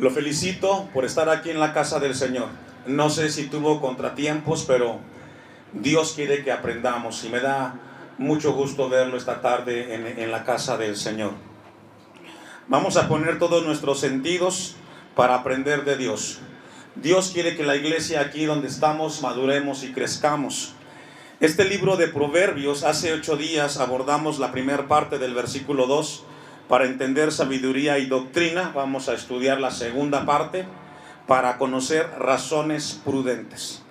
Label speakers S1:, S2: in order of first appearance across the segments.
S1: Lo felicito por estar aquí en la casa del Señor. No sé si tuvo contratiempos, pero Dios quiere que aprendamos y me da mucho gusto verlo esta tarde en, en la casa del Señor. Vamos a poner todos nuestros sentidos para aprender de Dios. Dios quiere que la iglesia aquí donde estamos maduremos y crezcamos. Este libro de Proverbios, hace ocho días abordamos la primera parte del versículo 2 para entender sabiduría y doctrina. Vamos a estudiar la segunda parte para conocer razones prudentes.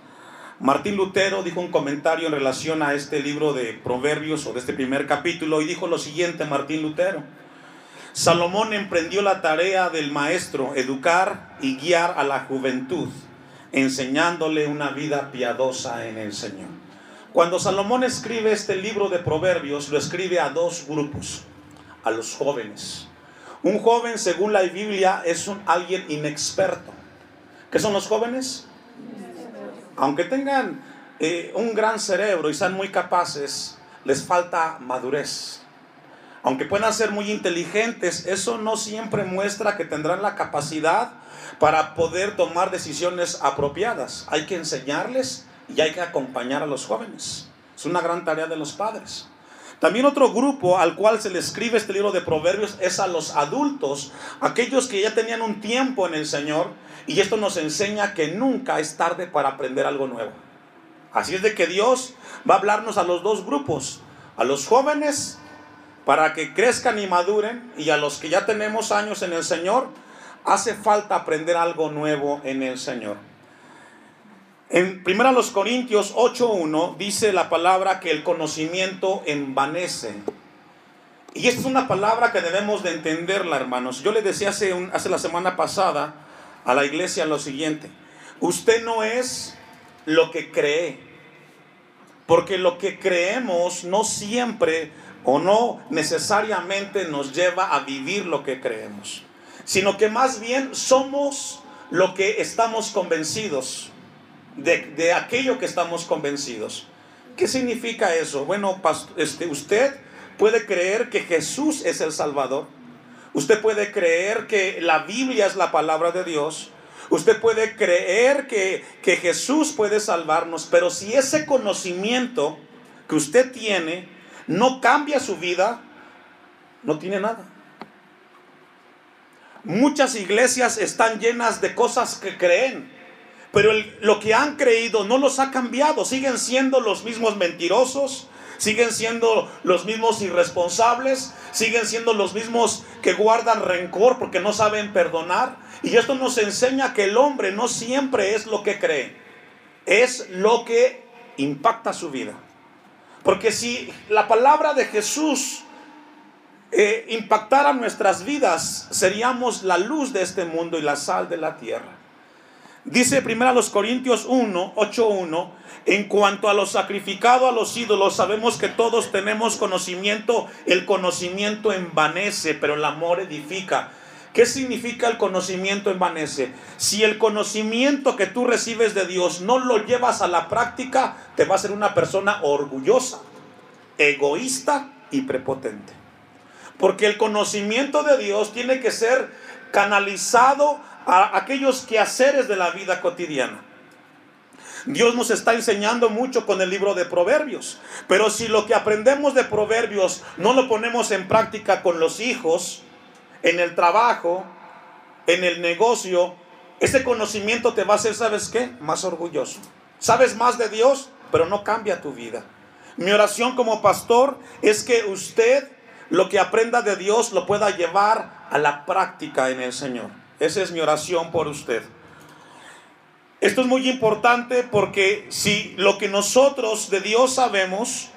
S1: Martín Lutero dijo un comentario en relación a este libro de Proverbios o de este primer capítulo y dijo lo siguiente, Martín Lutero. Salomón emprendió la tarea del maestro, educar y guiar a la juventud, enseñándole una vida piadosa en el Señor. Cuando Salomón escribe este libro de Proverbios, lo escribe a dos grupos a los jóvenes. Un joven, según la Biblia, es un, alguien inexperto. ¿Qué son los jóvenes? Aunque tengan eh, un gran cerebro y sean muy capaces, les falta madurez. Aunque puedan ser muy inteligentes, eso no siempre muestra que tendrán la capacidad para poder tomar decisiones apropiadas. Hay que enseñarles y hay que acompañar a los jóvenes. Es una gran tarea de los padres. También otro grupo al cual se le escribe este libro de Proverbios es a los adultos, aquellos que ya tenían un tiempo en el Señor, y esto nos enseña que nunca es tarde para aprender algo nuevo. Así es de que Dios va a hablarnos a los dos grupos, a los jóvenes para que crezcan y maduren, y a los que ya tenemos años en el Señor, hace falta aprender algo nuevo en el Señor. En 1 Corintios 8.1 dice la palabra que el conocimiento envanece. Y esta es una palabra que debemos de entenderla, hermanos. Yo le decía hace, hace la semana pasada a la iglesia lo siguiente. Usted no es lo que cree. Porque lo que creemos no siempre o no necesariamente nos lleva a vivir lo que creemos. Sino que más bien somos lo que estamos convencidos de, aquello que estamos convencidos. ¿Qué significa eso? Bueno, este, usted puede creer que Jesús es el Salvador. Usted puede creer que la Biblia es la palabra de Dios. Usted puede creer que, que Jesús puede salvarnos, pero si ese conocimiento que usted tiene no cambia su vida, no tiene nada. Muchas iglesias están llenas de cosas que creen, pero lo que han creído no los ha cambiado. Siguen siendo los mismos mentirosos, siguen siendo los mismos irresponsables, siguen siendo los mismos que guardan rencor porque no saben perdonar. Y esto nos enseña que el hombre no siempre es lo que cree, es lo que impacta su vida. Porque si la palabra de Jesús eh, impactara nuestras vidas, seríamos la luz de este mundo y la sal de la tierra. Dice primero a los Corintios 1, 8, 1, en cuanto a lo sacrificado a los ídolos, sabemos que todos tenemos conocimiento, el conocimiento envanece, pero el amor edifica. ¿Qué significa el conocimiento envanece? Si el conocimiento que tú recibes de Dios no lo llevas a la práctica, te va a ser una persona orgullosa, egoísta y prepotente. Porque el conocimiento de Dios tiene que ser canalizado a aquellos quehaceres de la vida cotidiana. Dios nos está enseñando mucho con el libro de Proverbios, pero si lo que aprendemos de Proverbios no lo ponemos en práctica con los hijos, en el trabajo, en el negocio, ese conocimiento te va a hacer, ¿sabes qué? Más orgulloso. Sabes más de Dios, pero no cambia tu vida. Mi oración como pastor es que usted lo que aprenda de Dios lo pueda llevar a la práctica en el Señor. Esa es mi oración por usted. Esto es muy importante porque si lo que nosotros de Dios sabemos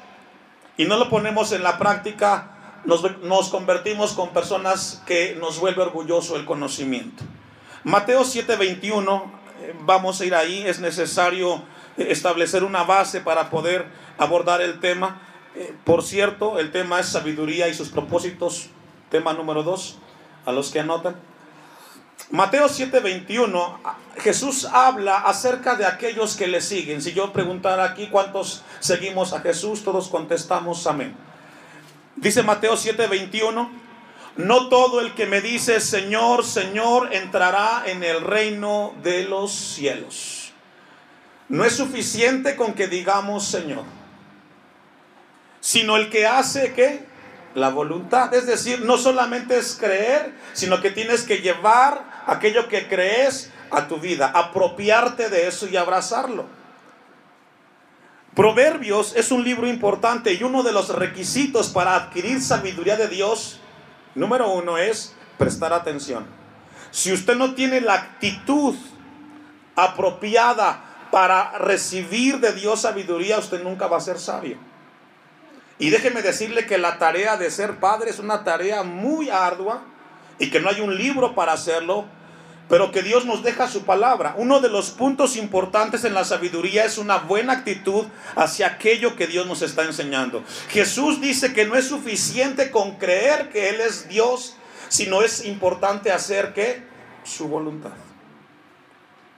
S1: y no lo ponemos en la práctica, nos, convertimos con personas que nos vuelve orgulloso el conocimiento. Mateo 7:21, eh, vamos a ir ahí, es necesario establecer una base para poder abordar el tema. Eh, por cierto, el tema es sabiduría y sus propósitos, tema número 2, a los que anotan. Mateo 7:21, Jesús habla acerca de aquellos que le siguen. Si yo preguntara aquí cuántos seguimos a Jesús, todos contestamos amén. Dice Mateo 7:21, no todo el que me dice Señor, Señor entrará en el reino de los cielos. No es suficiente con que digamos Señor, sino el que hace que la voluntad. Es decir, no solamente es creer, sino que tienes que llevar aquello que crees a tu vida, apropiarte de eso y abrazarlo. Proverbios es un libro importante y uno de los requisitos para adquirir sabiduría de Dios, número uno, es prestar atención. Si usted no tiene la actitud apropiada para recibir de Dios sabiduría, usted nunca va a ser sabio. Y déjeme decirle que la tarea de ser padre es una tarea muy ardua y que no hay un libro para hacerlo, pero que Dios nos deja su palabra. Uno de los puntos importantes en la sabiduría es una buena actitud hacia aquello que Dios nos está enseñando. Jesús dice que no es suficiente con creer que Él es Dios, sino es importante hacer que su voluntad.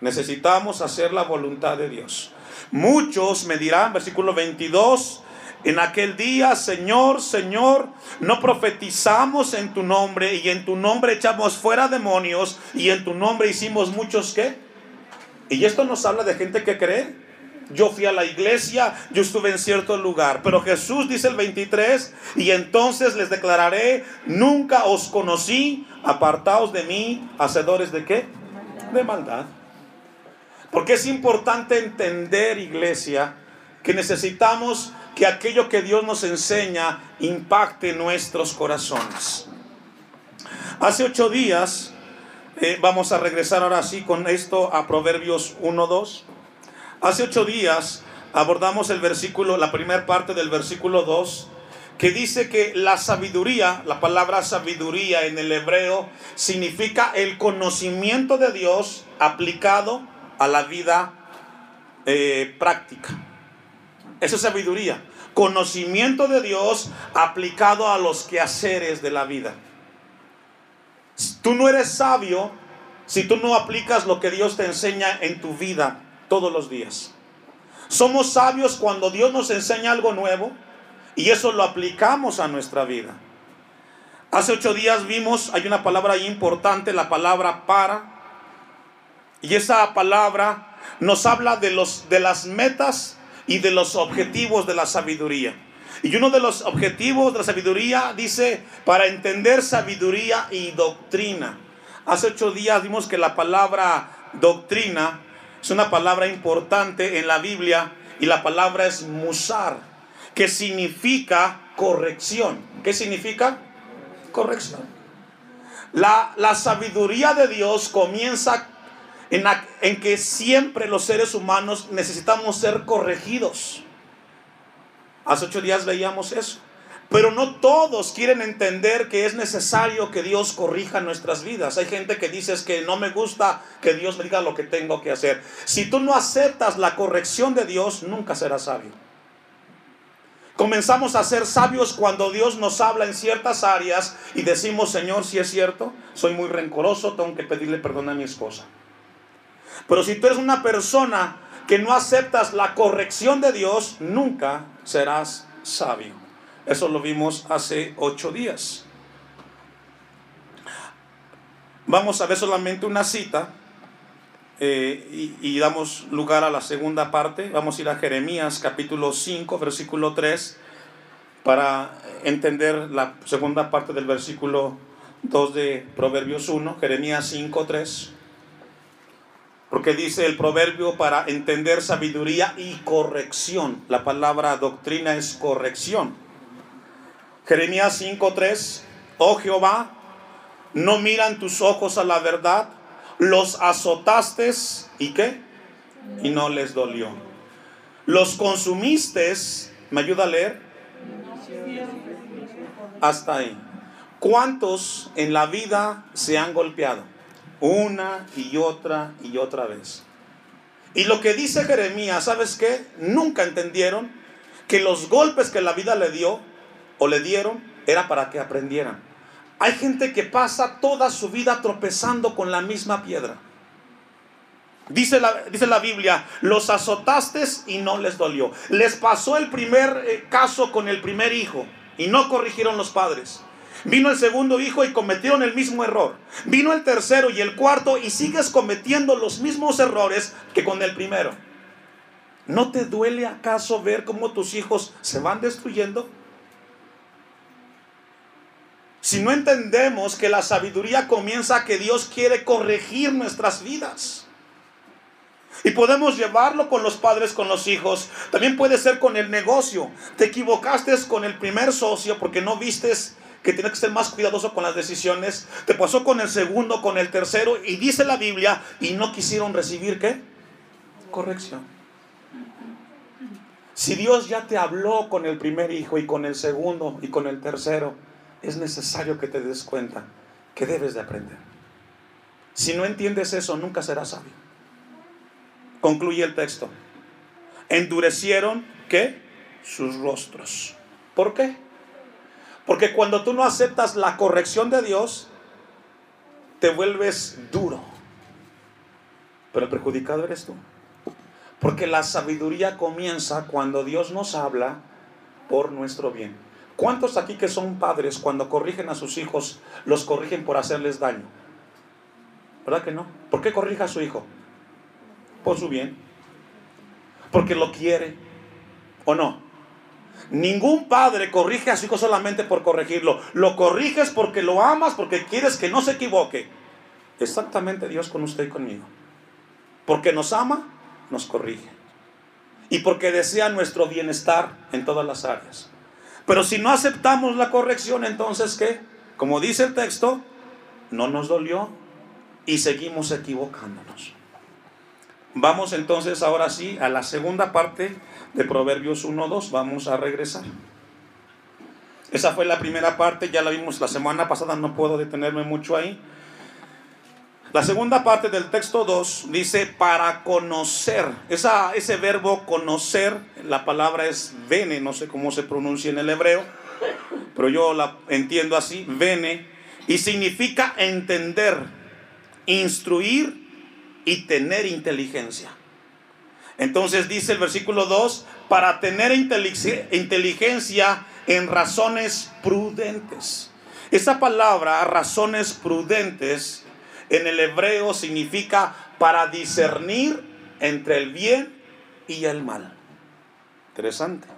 S1: Necesitamos hacer la voluntad de Dios. Muchos me dirán, versículo 22, en aquel día, Señor, Señor, no profetizamos en tu nombre y en tu nombre echamos fuera demonios y en tu nombre hicimos muchos qué. Y esto nos habla de gente que cree. Yo fui a la iglesia, yo estuve en cierto lugar, pero Jesús dice el 23, y entonces les declararé, nunca os conocí, apartaos de mí, hacedores de qué? De maldad. Porque es importante entender, iglesia, que necesitamos que aquello que Dios nos enseña impacte nuestros corazones. Hace ocho días, eh, vamos a regresar ahora sí con esto a Proverbios 1.2. Hace ocho días abordamos el versículo, la primera parte del versículo 2, que dice que la sabiduría, la palabra sabiduría en el hebreo, significa el conocimiento de Dios aplicado a la vida eh, práctica. Eso es sabiduría. Conocimiento de Dios aplicado a los quehaceres de la vida. Tú no eres sabio si tú no aplicas lo que Dios te enseña en tu vida todos los días. Somos sabios cuando Dios nos enseña algo nuevo y eso lo aplicamos a nuestra vida. Hace ocho días vimos, hay una palabra importante, la palabra para. Y esa palabra nos habla de, los, de las metas y de los objetivos de la sabiduría. Y uno de los objetivos de la sabiduría dice, para entender sabiduría y doctrina. Hace ocho días vimos que la palabra doctrina es una palabra importante en la Biblia y la palabra es musar, que significa corrección. ¿Qué significa? Corrección. La, la sabiduría de Dios comienza en, que siempre los seres humanos necesitamos ser corregidos. Hace ocho días veíamos eso. Pero no todos quieren entender que es necesario que Dios corrija nuestras vidas. Hay gente que dice que no me gusta que Dios me diga lo que tengo que hacer. Si tú no aceptas la corrección de Dios, nunca serás sabio. Comenzamos a ser sabios cuando Dios nos habla en ciertas áreas y decimos, Señor, si es cierto, soy muy rencoroso, tengo que pedirle perdón a mi esposa. Pero si tú eres una persona que no aceptas la corrección de Dios, nunca serás sabio. Eso lo vimos hace ocho días. Vamos a ver solamente una cita eh, y, y, damos lugar a la segunda parte. Vamos a ir a Jeremías capítulo 5, versículo 3, para entender la segunda parte del versículo 2 de Proverbios 1, Jeremías 5, 3. Porque dice el proverbio para entender sabiduría y corrección. La palabra doctrina es corrección. Jeremías 5:3. Oh Jehová, no miran tus ojos a la verdad, los azotaste y qué? Y no les dolió. Los consumiste, ¿me ayuda a leer? Hasta ahí. ¿Cuántos en la vida se han golpeado? Una y otra y otra vez. Y lo que dice Jeremías, ¿sabes qué? Nunca entendieron que los golpes que la vida le dio o le dieron era para que aprendieran. Hay gente que pasa toda su vida tropezando con la misma piedra. Dice la, dice la Biblia, los azotaste y no les dolió. Les pasó el primer eh, caso con el primer hijo y no corrigieron los padres. Vino el segundo hijo y cometieron el mismo error. Vino el tercero y el cuarto y sigues cometiendo los mismos errores que con el primero. ¿No te duele acaso ver cómo tus hijos se van destruyendo? Si no entendemos que la sabiduría comienza que Dios quiere corregir nuestras vidas. Y podemos llevarlo con los padres, con los hijos. También puede ser con el negocio. Te equivocaste con el primer socio porque no vistes que tienes que ser más cuidadoso con las decisiones. Te pasó con el segundo, con el tercero. Y dice la Biblia, y no quisieron recibir qué? Corrección. Si Dios ya te habló con el primer hijo y con el segundo y con el tercero, es necesario que te des cuenta que debes de aprender. Si no entiendes eso, nunca serás sabio. Concluye el texto. Endurecieron, ¿qué? Sus rostros. ¿Por qué? Porque cuando tú no aceptas la corrección de Dios, te vuelves duro. Pero el perjudicado eres tú. Porque la sabiduría comienza cuando Dios nos habla por nuestro bien. ¿Cuántos aquí que son padres cuando corrigen a sus hijos los corrigen por hacerles daño? ¿Verdad que no? ¿Por qué corrija a su hijo? Por su bien. Porque lo quiere. ¿O no? Ningún padre corrige a su hijo solamente por corregirlo. Lo corriges porque lo amas, porque quieres que no se equivoque. Exactamente Dios con usted y conmigo. Porque nos ama nos corrige. Y porque desea nuestro bienestar en todas las áreas. Pero si no aceptamos la corrección, entonces ¿qué? Como dice el texto, no nos dolió y seguimos equivocándonos. Vamos entonces ahora sí a la segunda parte de Proverbios 1.2. Vamos a regresar. Esa fue la primera parte, ya la vimos la semana pasada, no puedo detenerme mucho ahí. La segunda parte del texto 2 dice para conocer. Esa, ese verbo conocer, la palabra es vene, no sé cómo se pronuncia en el hebreo, pero yo la entiendo así, vene, y significa entender, instruir y tener inteligencia. Entonces dice el versículo 2, para tener inteligencia en razones prudentes. Esa palabra, razones prudentes, en el hebreo significa para discernir entre el bien y el mal. Interesante.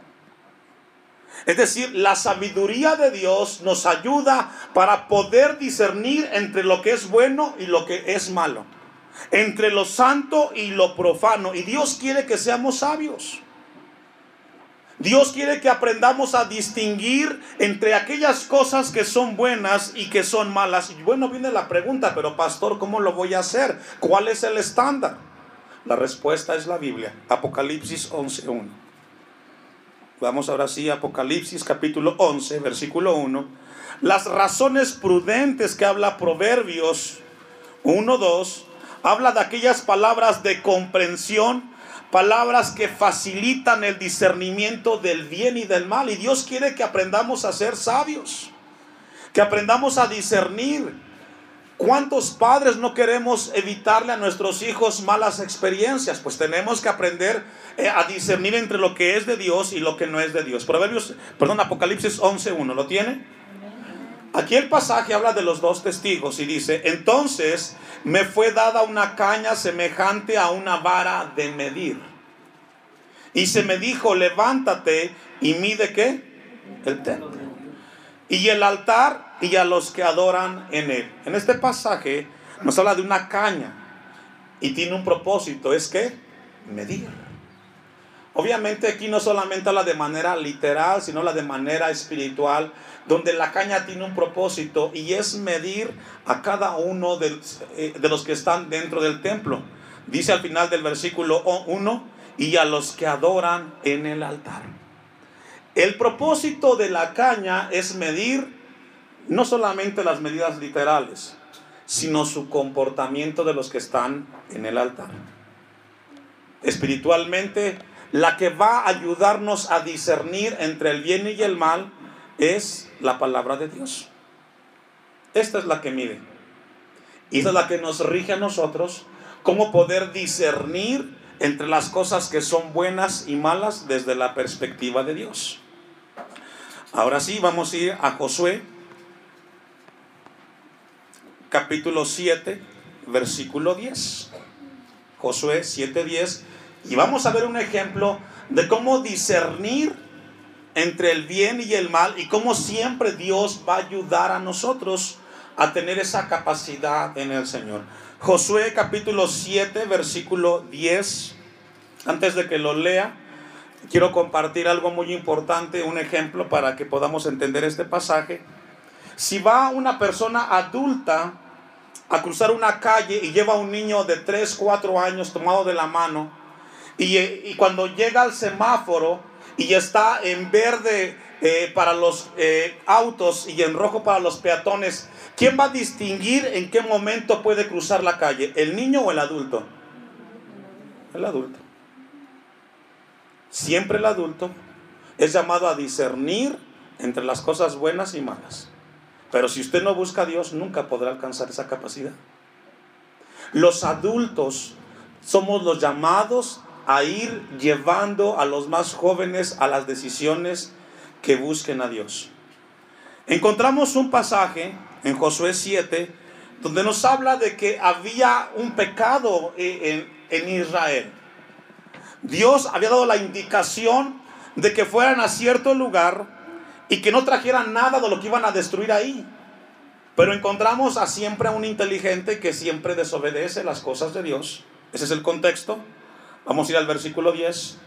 S1: Es decir, la sabiduría de Dios nos ayuda para poder discernir entre lo que es bueno y lo que es malo, entre lo santo y lo profano. Y Dios quiere que seamos sabios. Dios quiere que aprendamos a distinguir entre aquellas cosas que son buenas y que son malas. Y bueno, viene la pregunta, pero pastor, ¿cómo lo voy a hacer? ¿Cuál es el estándar? La respuesta es la Biblia, Apocalipsis 11.1. Vamos ahora sí, Apocalipsis capítulo 11, versículo 1. Las razones prudentes que habla Proverbios 1.2, habla de aquellas palabras de comprensión palabras que facilitan el discernimiento del bien y del mal. Y Dios quiere que aprendamos a ser sabios, que aprendamos a discernir. ¿Cuántos padres no queremos evitarle a nuestros hijos malas experiencias? Pues tenemos que aprender eh, a discernir entre lo que es de Dios y lo que no es de Dios. Proverbios, perdón, Apocalipsis 11.1, ¿lo tiene? Aquí el pasaje habla de los dos testigos y dice, entonces me fue dada una caña semejante a una vara de medir. Y se me dijo, levántate y mide qué? El templo. Y el altar y a los que adoran en él. En este pasaje nos habla de una caña y tiene un propósito, es que medir. Obviamente aquí no solamente habla de manera literal, sino la de manera espiritual, donde la caña tiene un propósito y es medir a cada uno de, eh, de los que están dentro del templo. Dice al final del versículo 1, y a los que adoran en el altar. El propósito de la caña es medir no solamente las medidas literales, sino su comportamiento de los que están en el altar. Espiritualmente, la que va a ayudarnos a discernir entre el bien y el mal es la palabra de Dios. Esta es la que mide. Y esta es la que nos rige a nosotros cómo poder discernir entre las cosas que son buenas y malas desde la perspectiva de Dios. Ahora sí, vamos a ir a Josué, capítulo 7, versículo 10. Josué 7, 10. Y vamos a ver un ejemplo de cómo discernir entre el bien y el mal y cómo siempre Dios va a ayudar a nosotros a tener esa capacidad en el Señor. Josué capítulo 7, versículo 10. Antes de que lo lea, quiero compartir algo muy importante, un ejemplo para que podamos entender este pasaje. Si va una persona adulta a cruzar una calle y lleva a un niño de 3, 4 años tomado de la mano, y, cuando llega al semáforo y está en verde eh, para los eh, autos y en rojo para los peatones, ¿quién va a distinguir en qué momento puede cruzar la calle? ¿El niño o el adulto? El adulto. Siempre el adulto es llamado a discernir entre las cosas buenas y malas. Pero si usted no busca a Dios, nunca podrá alcanzar esa capacidad. Los adultos somos los llamados a ir llevando a los más jóvenes a las decisiones que busquen a Dios. Encontramos un pasaje en Josué 7 donde nos habla de que había un pecado en, en Israel. Dios había dado la indicación de que fueran a cierto lugar y que no trajeran nada de lo que iban a destruir ahí. Pero encontramos a siempre a un inteligente que siempre desobedece las cosas de Dios. Ese es el contexto. Vamos a ir al versículo 10.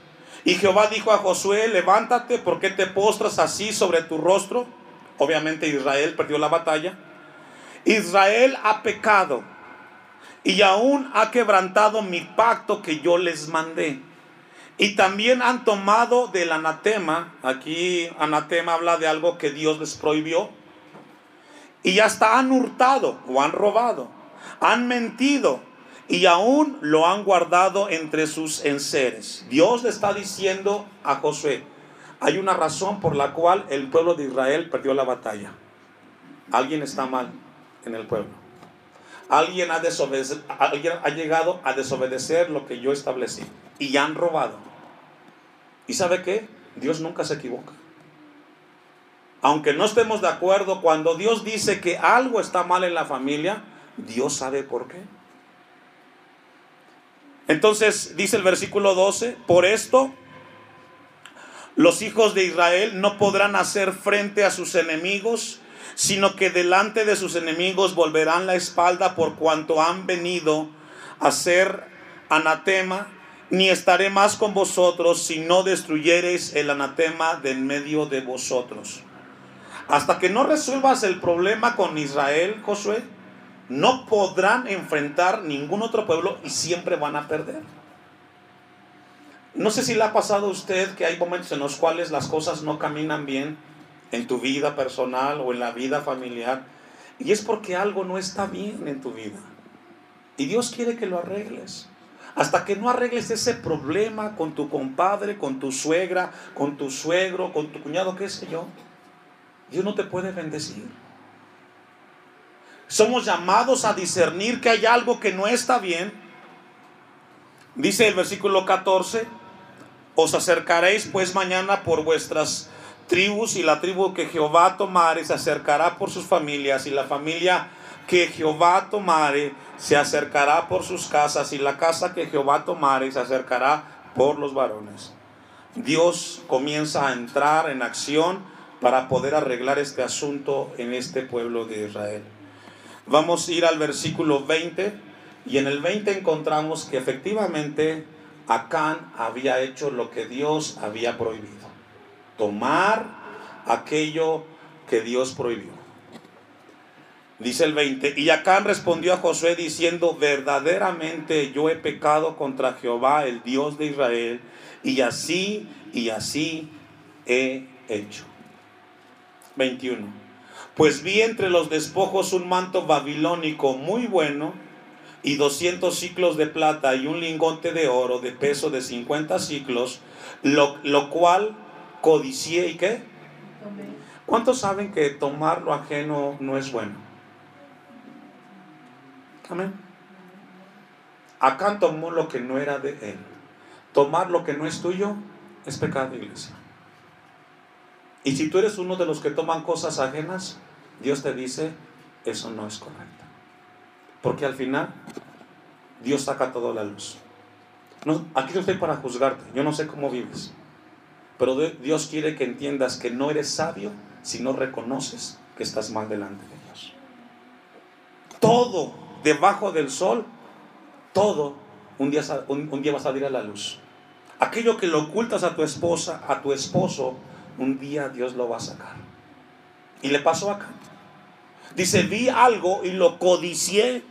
S1: Y Jehová dijo a Josué, levántate, porque te postras así sobre tu rostro? Obviamente Israel perdió la batalla. Israel ha pecado y aún ha quebrantado mi pacto que yo les mandé. Y también han tomado del anatema, aquí anatema habla de algo que Dios les prohibió, y hasta han hurtado o han robado, han mentido y aún lo han guardado entre sus enseres. Dios le está diciendo a Josué, hay una razón por la cual el pueblo de Israel perdió la batalla. Alguien está mal en el pueblo. Alguien ha, alguien ha llegado a desobedecer lo que yo establecí y han robado. ¿Y sabe qué? Dios nunca se equivoca. Aunque no estemos de acuerdo, cuando Dios dice que algo está mal en la familia, Dios sabe por qué. Entonces dice el versículo 12, por esto los hijos de Israel no podrán hacer frente a sus enemigos, sino que delante de sus enemigos volverán la espalda por cuanto han venido a ser anatema ni estaré más con vosotros si no destruyereis el anatema de en medio de vosotros. Hasta que no resuelvas el problema con Israel, Josué, no podrán enfrentar ningún otro pueblo y siempre van a perder. No sé si le ha pasado a usted que hay momentos en los cuales las cosas no caminan bien en tu vida personal o en la vida familiar. Y es porque algo no está bien en tu vida. Y Dios quiere que lo arregles. Hasta que no arregles ese problema con tu compadre, con tu suegra, con tu suegro, con tu cuñado, qué sé yo, Dios no te puede bendecir. Somos llamados a discernir que hay algo que no está bien. Dice el versículo 14, os acercaréis pues mañana por vuestras tribus y la tribu que Jehová tomare se acercará por sus familias y la familia que Jehová tomare se acercará por sus casas y la casa que Jehová tomare se acercará por los varones. Dios comienza a entrar en acción para poder arreglar este asunto en este pueblo de Israel. Vamos a ir al versículo 20 y en el 20 encontramos que efectivamente Acán había hecho lo que Dios había prohibido. Tomar aquello que Dios prohibió. Dice el 20, y Acán respondió a Josué diciendo, verdaderamente yo he pecado contra Jehová, el Dios de Israel, y así y así he hecho. 21. Pues vi entre los despojos un manto babilónico muy bueno y 200 ciclos de plata y un lingote de oro de peso de 50 ciclos, lo, lo cual codicié y qué? ¿Cuántos saben que tomar lo ajeno no es bueno? Amén. Acá tomó lo que no era de él. Tomar lo que no es tuyo es pecado, iglesia. Y si tú eres uno de los que toman cosas ajenas, Dios te dice, eso no es correcto. Porque al final Dios saca toda la luz. No, aquí no estoy para juzgarte, yo no sé cómo vives. Pero Dios quiere que entiendas que no eres sabio si no reconoces que estás mal delante de Dios. Todo debajo del sol, todo un día, un, día va a salir a la luz. Aquello que lo ocultas a tu esposa, a tu esposo, un día Dios lo va a sacar. Y le pasó acá. Dice, vi algo y lo codicié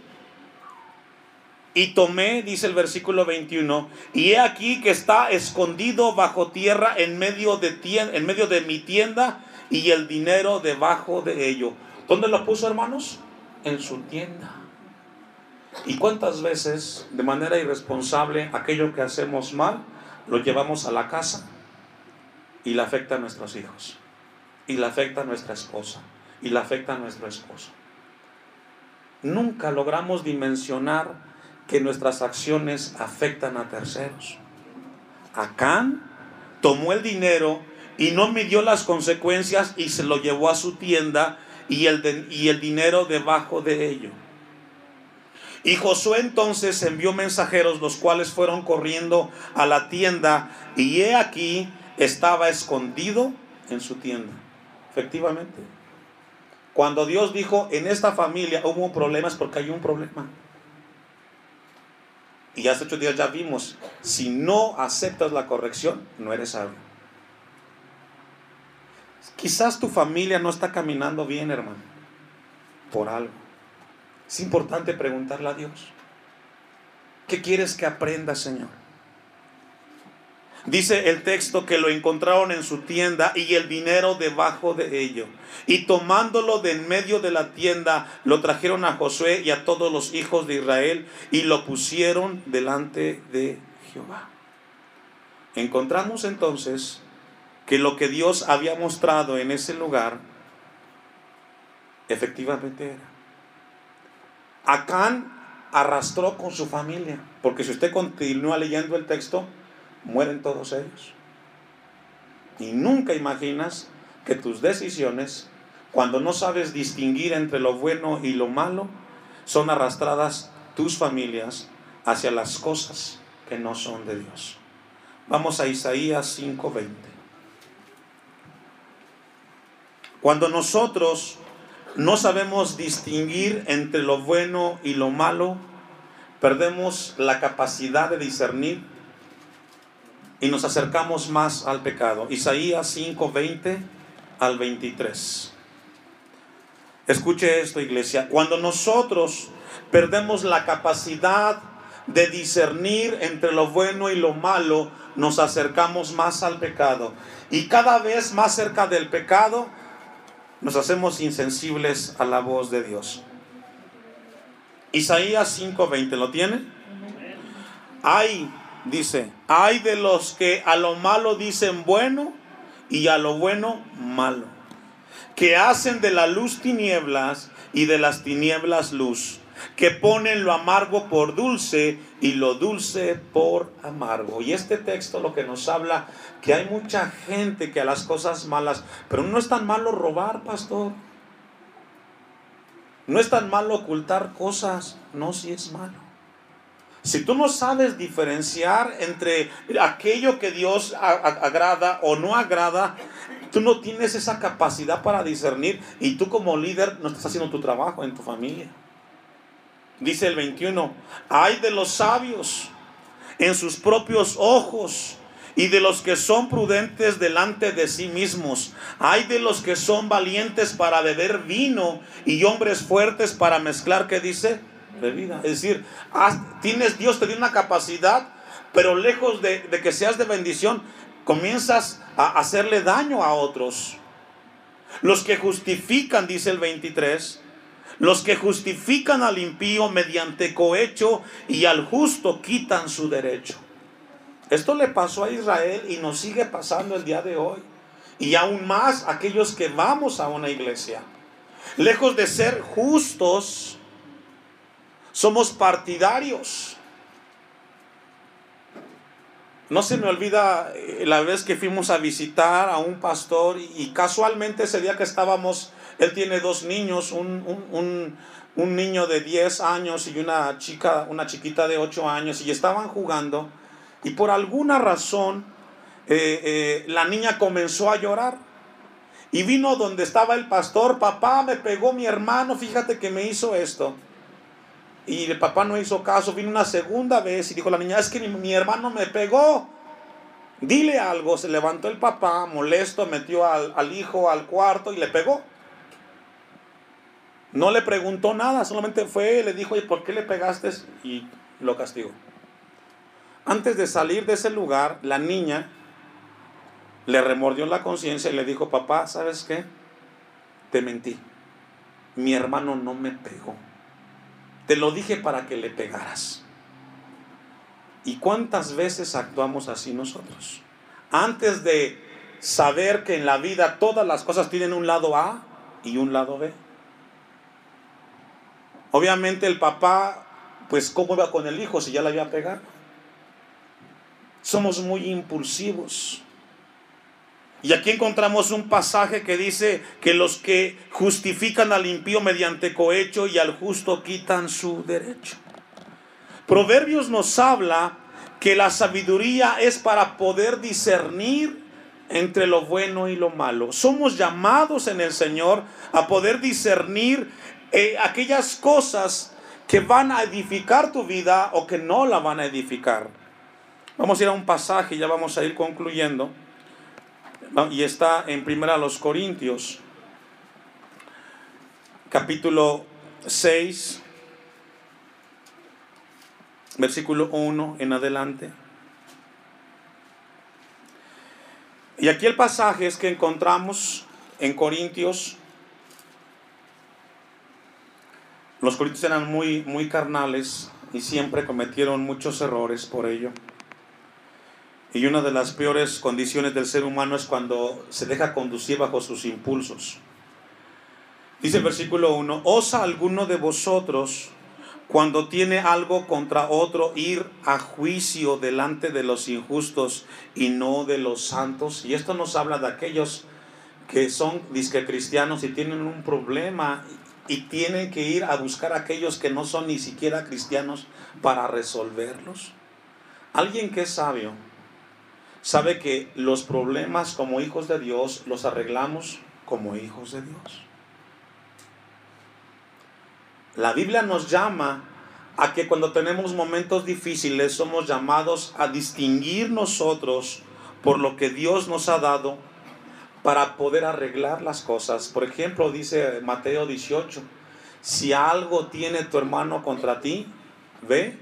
S1: y tomé, dice el versículo 21, y he aquí que está escondido bajo tierra en medio de, en medio de mi tienda y el dinero debajo de ello. ¿Dónde lo puso, hermanos? En su tienda. ¿Y cuántas veces, de manera irresponsable, aquello que hacemos mal, lo llevamos a la casa y le afecta a nuestros hijos, y le afecta a nuestra esposa, y le afecta a nuestro esposo? Nunca logramos dimensionar que nuestras acciones afectan a terceros. Acán tomó el dinero y no midió las consecuencias y se lo llevó a su tienda y el, y el dinero debajo de ello. Y Josué entonces envió mensajeros, los cuales fueron corriendo a la tienda, y he aquí estaba escondido en su tienda. Efectivamente. Cuando Dios dijo, en esta familia hubo un problema, es porque hay un problema. Y hace ocho días ya vimos, si no aceptas la corrección, no eres sabio. Quizás tu familia no está caminando bien, hermano, por algo. Es importante preguntarle a Dios, ¿qué quieres que aprenda, Señor? Dice el texto que lo encontraron en su tienda y el dinero debajo de ello. Y tomándolo de en medio de la tienda, lo trajeron a Josué y a todos los hijos de Israel y lo pusieron delante de Jehová. Encontramos entonces que lo que Dios había mostrado en ese lugar efectivamente era. Acán arrastró con su familia, porque si usted continúa leyendo el texto, mueren todos ellos. Y nunca imaginas que tus decisiones, cuando no sabes distinguir entre lo bueno y lo malo, son arrastradas tus familias hacia las cosas que no son de Dios. Vamos a Isaías 5:20. Cuando nosotros no sabemos distinguir entre lo bueno y lo malo, perdemos la capacidad de discernir y nos acercamos más al pecado. Isaías 5, 20 al 23. Escuche esto, iglesia. Cuando nosotros perdemos la capacidad de discernir entre lo bueno y lo malo, nos acercamos más al pecado. Y cada vez más cerca del pecado, nos hacemos insensibles a la voz de Dios. Isaías 5:20, ¿lo tiene? Hay dice, hay de los que a lo malo dicen bueno y a lo bueno malo, que hacen de la luz tinieblas y de las tinieblas luz, que ponen lo amargo por dulce y lo dulce por amargo. Y este texto lo que nos habla que hay mucha gente que a las cosas malas, pero no es tan malo robar, pastor. No es tan malo ocultar cosas, no si es malo. Si tú no sabes diferenciar entre aquello que Dios agrada o no agrada, tú no tienes esa capacidad para discernir y tú como líder no estás haciendo tu trabajo en tu familia. Dice el 21, hay de los sabios en sus propios ojos y de los que son prudentes delante de sí mismos. Hay de los que son valientes para beber vino y hombres fuertes para mezclar, ¿qué dice? Vida. Es decir, tienes, Dios te dio una capacidad, pero lejos de, de que seas de bendición, comienzas a hacerle daño a otros. Los que justifican, dice el 23, los que justifican al impío mediante cohecho y al justo quitan su derecho. Esto le pasó a Israel y nos sigue pasando el día de hoy. Y aún más aquellos que vamos a una iglesia. Lejos de ser justos, somos partidarios. No se me olvida eh, la vez que fuimos a visitar a un pastor y casualmente ese día que estábamos Él tiene dos niños, un, un, un, niño de 10 años y una chica, una chiquita de 8 años, y estaban jugando, y por alguna razón eh, eh, la niña comenzó a llorar. Y vino donde estaba el pastor, papá, me pegó mi hermano, fíjate que me hizo esto. Y el papá no hizo caso, vino una segunda vez y dijo la niña, es que mi, hermano me pegó. Dile algo, se levantó el papá, molesto, metió al, al hijo al cuarto y le pegó. No le preguntó nada, solamente fue, le dijo, ¿y por qué le pegaste? Y lo castigó. Antes de salir de ese lugar, la niña le remordió la conciencia y le dijo, papá, ¿sabes qué? Te mentí. Mi hermano no me pegó. Te lo dije para que le pegaras. ¿Y cuántas veces actuamos así nosotros? Antes de saber que en la vida todas las cosas tienen un lado A y un lado B. Obviamente el papá, pues ¿cómo iba con el hijo si ya le había pegado? Somos muy impulsivos. Y aquí encontramos un pasaje que dice que los que justifican al impío mediante cohecho y al justo quitan su derecho. Proverbios nos habla que la sabiduría es para poder discernir entre lo bueno y lo malo. Somos llamados en el Señor a poder discernir eh, aquellas cosas que van a edificar tu vida o que no la van a edificar. Vamos a ir a un pasaje ya vamos a ir concluyendo y está en Primera los Corintios, capítulo 6, versículo 1 en adelante. Y aquí el pasaje es que encontramos en Corintios. Los corintios eran muy, muy carnales y siempre cometieron muchos errores por ello. Y una de las peores condiciones del ser humano es cuando se deja conducir bajo sus impulsos. Dice el versículo 1, ¿osa alguno de vosotros cuando tiene algo contra otro ir a juicio delante de los injustos y no de los santos? Y esto nos habla de aquellos que son disque cristianos y tienen un problema y tienen que ir a buscar a aquellos que no son ni siquiera cristianos para resolverlos. Alguien que es sabio sabe que los problemas como hijos de Dios los arreglamos como hijos de Dios. La Biblia nos llama a que cuando tenemos momentos difíciles somos llamados a distinguir nosotros por lo que Dios nos ha dado para poder arreglar las cosas. Por ejemplo, dice Mateo 18, si algo tiene tu hermano contra ti, ve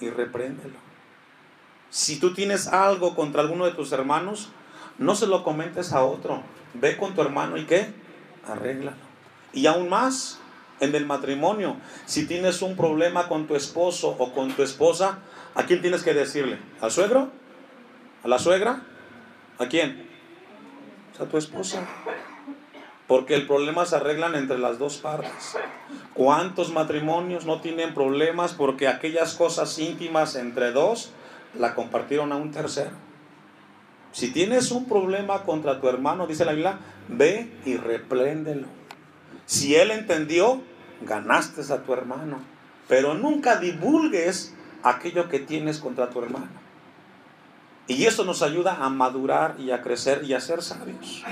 S1: y repréndelo. Si tú tienes algo contra alguno de tus hermanos, no se lo comentes a otro. Ve con tu hermano y qué? Arréglalo. Y aún más, en el matrimonio, si tienes un problema con tu esposo o con tu esposa, ¿a quién tienes que decirle? ¿Al suegro? ¿A la suegra? ¿A quién? A tu esposa. Porque el problema se arreglan entre las dos partes. ¿Cuántos matrimonios no tienen problemas porque aquellas cosas íntimas entre dos la compartieron a un tercero. Si tienes un problema contra tu hermano, dice la Biblia, ve y repléndelo. Si él entendió, ganaste a tu hermano. Pero nunca divulgues aquello que tienes contra tu hermano. Y eso nos ayuda a madurar y a crecer y a ser sabios.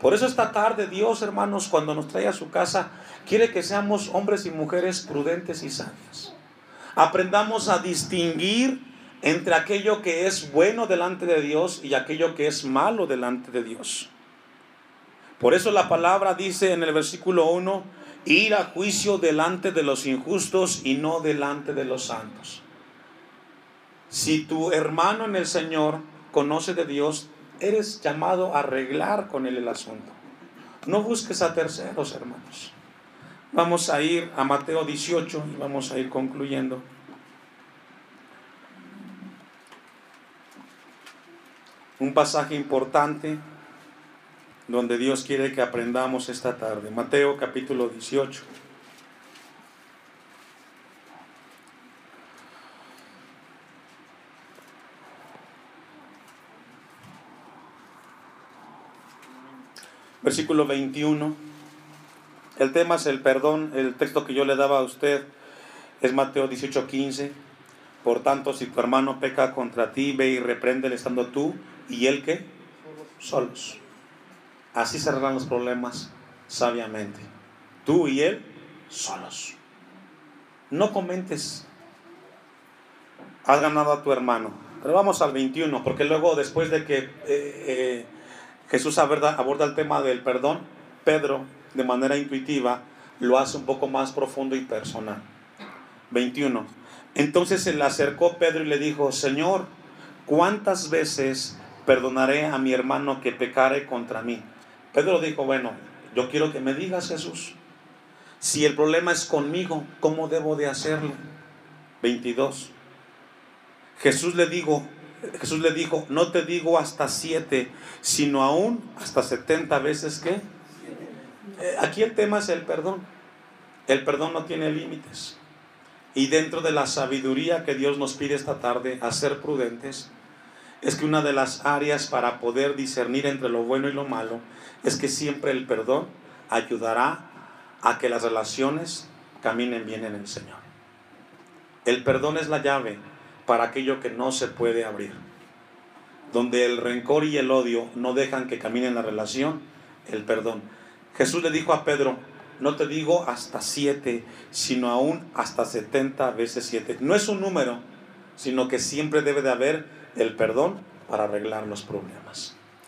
S1: Por eso esta tarde Dios, hermanos, cuando nos trae a su casa, quiere que seamos hombres y mujeres prudentes y sabios. Aprendamos a distinguir entre aquello que es bueno delante de Dios y aquello que es malo delante de Dios. Por eso la palabra dice en el versículo 1, ir a juicio delante de los injustos y no delante de los santos. Si tu hermano en el Señor conoce de Dios, eres llamado a arreglar con él el asunto. No busques a terceros, hermanos. Vamos a ir a Mateo 18 y vamos a ir concluyendo. Un pasaje importante donde Dios quiere que aprendamos esta tarde. Mateo capítulo 18. Versículo 21. El tema es el perdón. El texto que yo le daba a usted es Mateo 18:15. Por tanto, si tu hermano peca contra ti, ve y repréndele estando tú y él que solos. Así cerrarán los problemas sabiamente. Tú y él solos. No comentes. Has ganado a tu hermano. Pero vamos al 21, porque luego después de que eh, eh, Jesús aborda el tema del perdón, Pedro, de manera intuitiva, lo hace un poco más profundo y personal. 21. Entonces se le acercó Pedro y le dijo, Señor, ¿cuántas veces perdonaré a mi hermano que pecare contra mí? Pedro dijo, bueno, yo quiero que me digas Jesús, si el problema es conmigo, ¿cómo debo de hacerlo? 22. Jesús le dijo, Jesús le dijo, no te digo hasta siete, sino aún hasta setenta veces que. Eh, aquí el tema es el perdón. El perdón no tiene límites. Y dentro de la sabiduría que Dios nos pide esta tarde a ser prudentes, es que una de las áreas para poder discernir entre lo bueno y lo malo es que siempre el perdón ayudará a que las relaciones caminen bien en el Señor. El perdón es la llave para aquello que no se puede abrir. Donde el rencor y el odio no dejan que camine la relación, el perdón. Jesús le dijo a Pedro, no te digo hasta siete, sino aún hasta setenta veces siete. No es un número, sino que siempre debe de haber el perdón para arreglar los problemas.